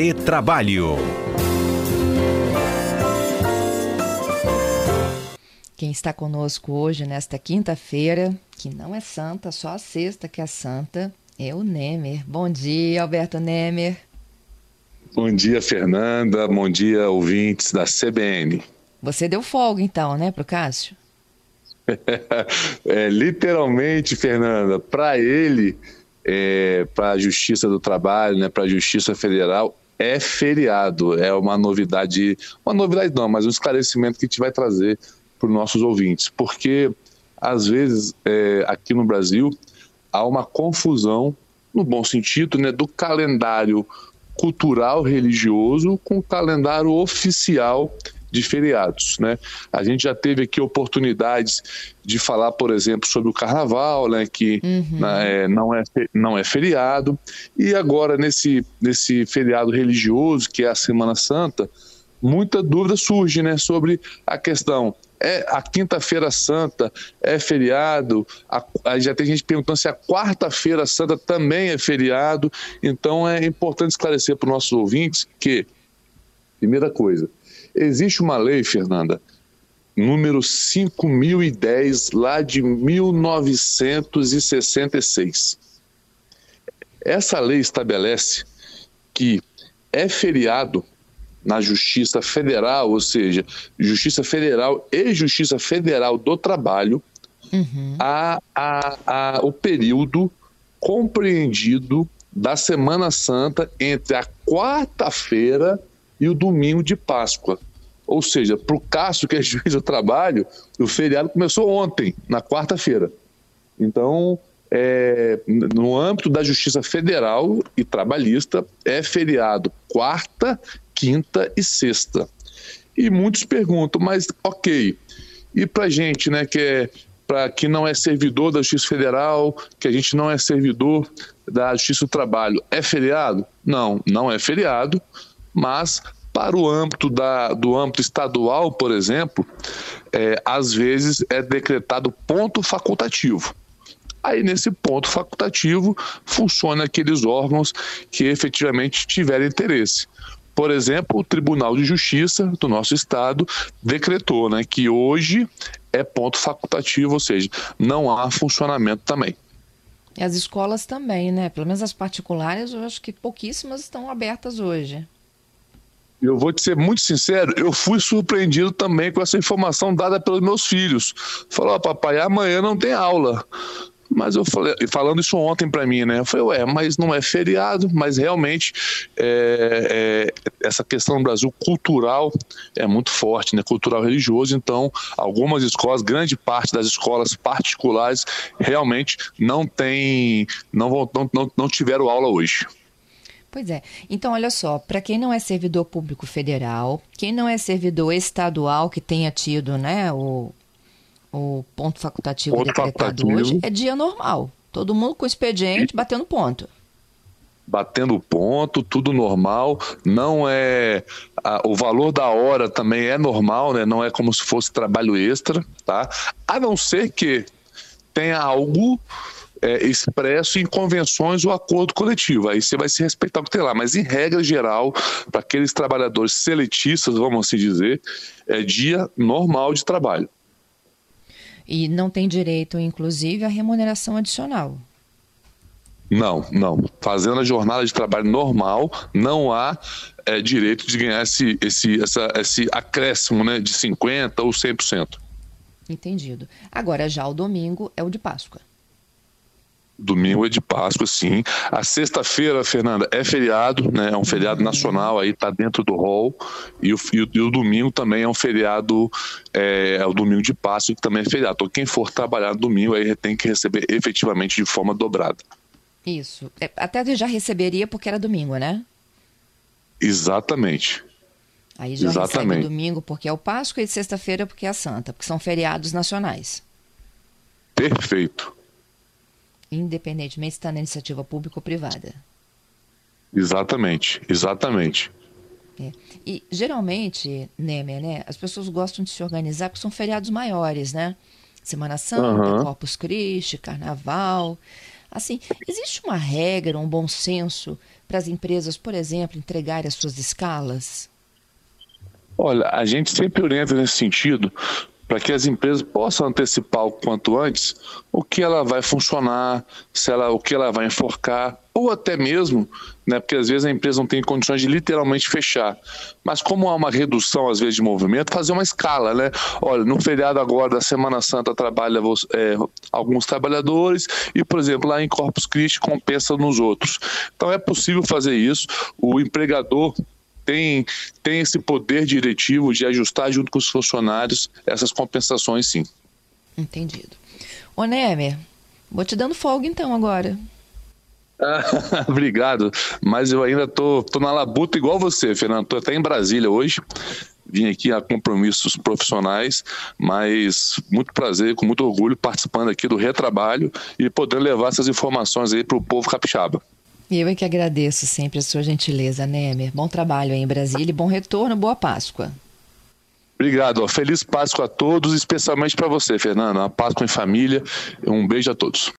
Retrabalho. Quem está conosco hoje, nesta quinta-feira, que não é santa, só a sexta que é santa, é o Nemer. Bom dia, Alberto Nemer. Bom dia, Fernanda. Bom dia, ouvintes da CBN. Você deu folga, então, né, pro Cássio? é, literalmente, Fernanda, para ele, é, para a Justiça do Trabalho, né, para a Justiça Federal, é feriado. É uma novidade, uma novidade não, mas um esclarecimento que a gente vai trazer para os nossos ouvintes, porque às vezes é, aqui no Brasil há uma confusão, no bom sentido, né, do calendário cultural religioso com o calendário oficial de feriados, né? A gente já teve aqui oportunidades de falar, por exemplo, sobre o Carnaval, né? Que uhum. né, não é não é feriado e agora nesse nesse feriado religioso que é a Semana Santa, muita dúvida surge, né? Sobre a questão é a quinta-feira santa é feriado, a, já tem gente perguntando se a quarta-feira santa também é feriado, então é importante esclarecer para os nossos ouvintes que, primeira coisa, existe uma lei, Fernanda, número 5010, lá de 1966. Essa lei estabelece que é feriado na Justiça Federal, ou seja, Justiça Federal e Justiça Federal do Trabalho, uhum. a, a, a, o período compreendido da Semana Santa entre a quarta-feira e o domingo de Páscoa. Ou seja, para o Cássio, que é juiz do trabalho, o feriado começou ontem, na quarta-feira. Então, é, no âmbito da Justiça Federal e Trabalhista, é feriado quarta quinta e sexta. E muitos perguntam, mas ok, e para gente, né, que é para que não é servidor da Justiça Federal, que a gente não é servidor da Justiça do Trabalho, é feriado? Não, não é feriado, mas para o âmbito da, do âmbito estadual, por exemplo, é, às vezes é decretado ponto facultativo. Aí, nesse ponto facultativo, funciona aqueles órgãos que efetivamente tiverem interesse. Por exemplo, o Tribunal de Justiça do nosso estado decretou né, que hoje é ponto facultativo, ou seja, não há funcionamento também. E as escolas também, né? Pelo menos as particulares, eu acho que pouquíssimas estão abertas hoje. Eu vou te ser muito sincero, eu fui surpreendido também com essa informação dada pelos meus filhos. Falou, oh, papai, amanhã não tem aula. Mas eu falei, falando isso ontem para mim, né? Eu falei, ué, mas não é feriado, mas realmente é, é, essa questão no Brasil cultural é muito forte, né? Cultural religioso, então algumas escolas, grande parte das escolas particulares realmente não tem, não, vão, não, não, não tiveram aula hoje. Pois é. Então, olha só, para quem não é servidor público federal, quem não é servidor estadual que tenha tido, né, o, o ponto facultativo ponto decretado facultativo. hoje é dia normal. Todo mundo com expediente, batendo ponto. Batendo ponto, tudo normal. Não é. A, o valor da hora também é normal, né? Não é como se fosse trabalho extra, tá? A não ser que tenha algo é, expresso em convenções ou acordo coletivo. Aí você vai se respeitar o que tem lá. Mas, em regra geral, para aqueles trabalhadores seletistas, vamos assim dizer, é dia normal de trabalho. E não tem direito, inclusive, à remuneração adicional. Não, não. Fazendo a jornada de trabalho normal, não há é, direito de ganhar esse, esse, essa, esse acréscimo né, de 50% ou 100%. Entendido. Agora, já o domingo é o de Páscoa. Domingo é de Páscoa, sim. A sexta-feira, Fernanda, é feriado, né? É um feriado nacional, aí tá dentro do rol. E o, e o, e o domingo também é um feriado, é, é, o domingo de Páscoa, que também é feriado. Então, quem for trabalhar no domingo, aí tem que receber efetivamente de forma dobrada. Isso. É, até já receberia porque era domingo, né? Exatamente. Aí já Exatamente. recebe domingo porque é o Páscoa e sexta-feira porque é a Santa, porque são feriados nacionais. Perfeito independentemente se está na iniciativa pública ou privada. Exatamente, exatamente. É. E geralmente, Nemer, né, as pessoas gostam de se organizar porque são feriados maiores, né? Semana Santa, uhum. Corpus Christi, Carnaval. Assim, existe uma regra, um bom senso para as empresas, por exemplo, entregarem as suas escalas? Olha, a gente sempre orienta nesse sentido para que as empresas possam antecipar o quanto antes o que ela vai funcionar, se ela, o que ela vai enforcar, ou até mesmo, né, porque às vezes a empresa não tem condições de literalmente fechar. Mas como há uma redução às vezes de movimento, fazer uma escala, né? Olha, no feriado agora da Semana Santa trabalha é, alguns trabalhadores e, por exemplo, lá em Corpus Christi compensa nos outros. Então é possível fazer isso. O empregador tem, tem esse poder diretivo de ajustar junto com os funcionários essas compensações, sim. Entendido. Ô Nemer, vou te dando folga então agora. obrigado, mas eu ainda tô, tô na labuta igual você, Fernando. Tô até em Brasília hoje. Vim aqui a compromissos profissionais, mas muito prazer, com muito orgulho, participando aqui do retrabalho e podendo levar essas informações aí para o povo capixaba. Eu é que agradeço sempre a sua gentileza, Nemer. Bom trabalho aí em Brasília e bom retorno, boa Páscoa. Obrigado, feliz Páscoa a todos, especialmente para você, Fernanda. Uma Páscoa em família. Um beijo a todos.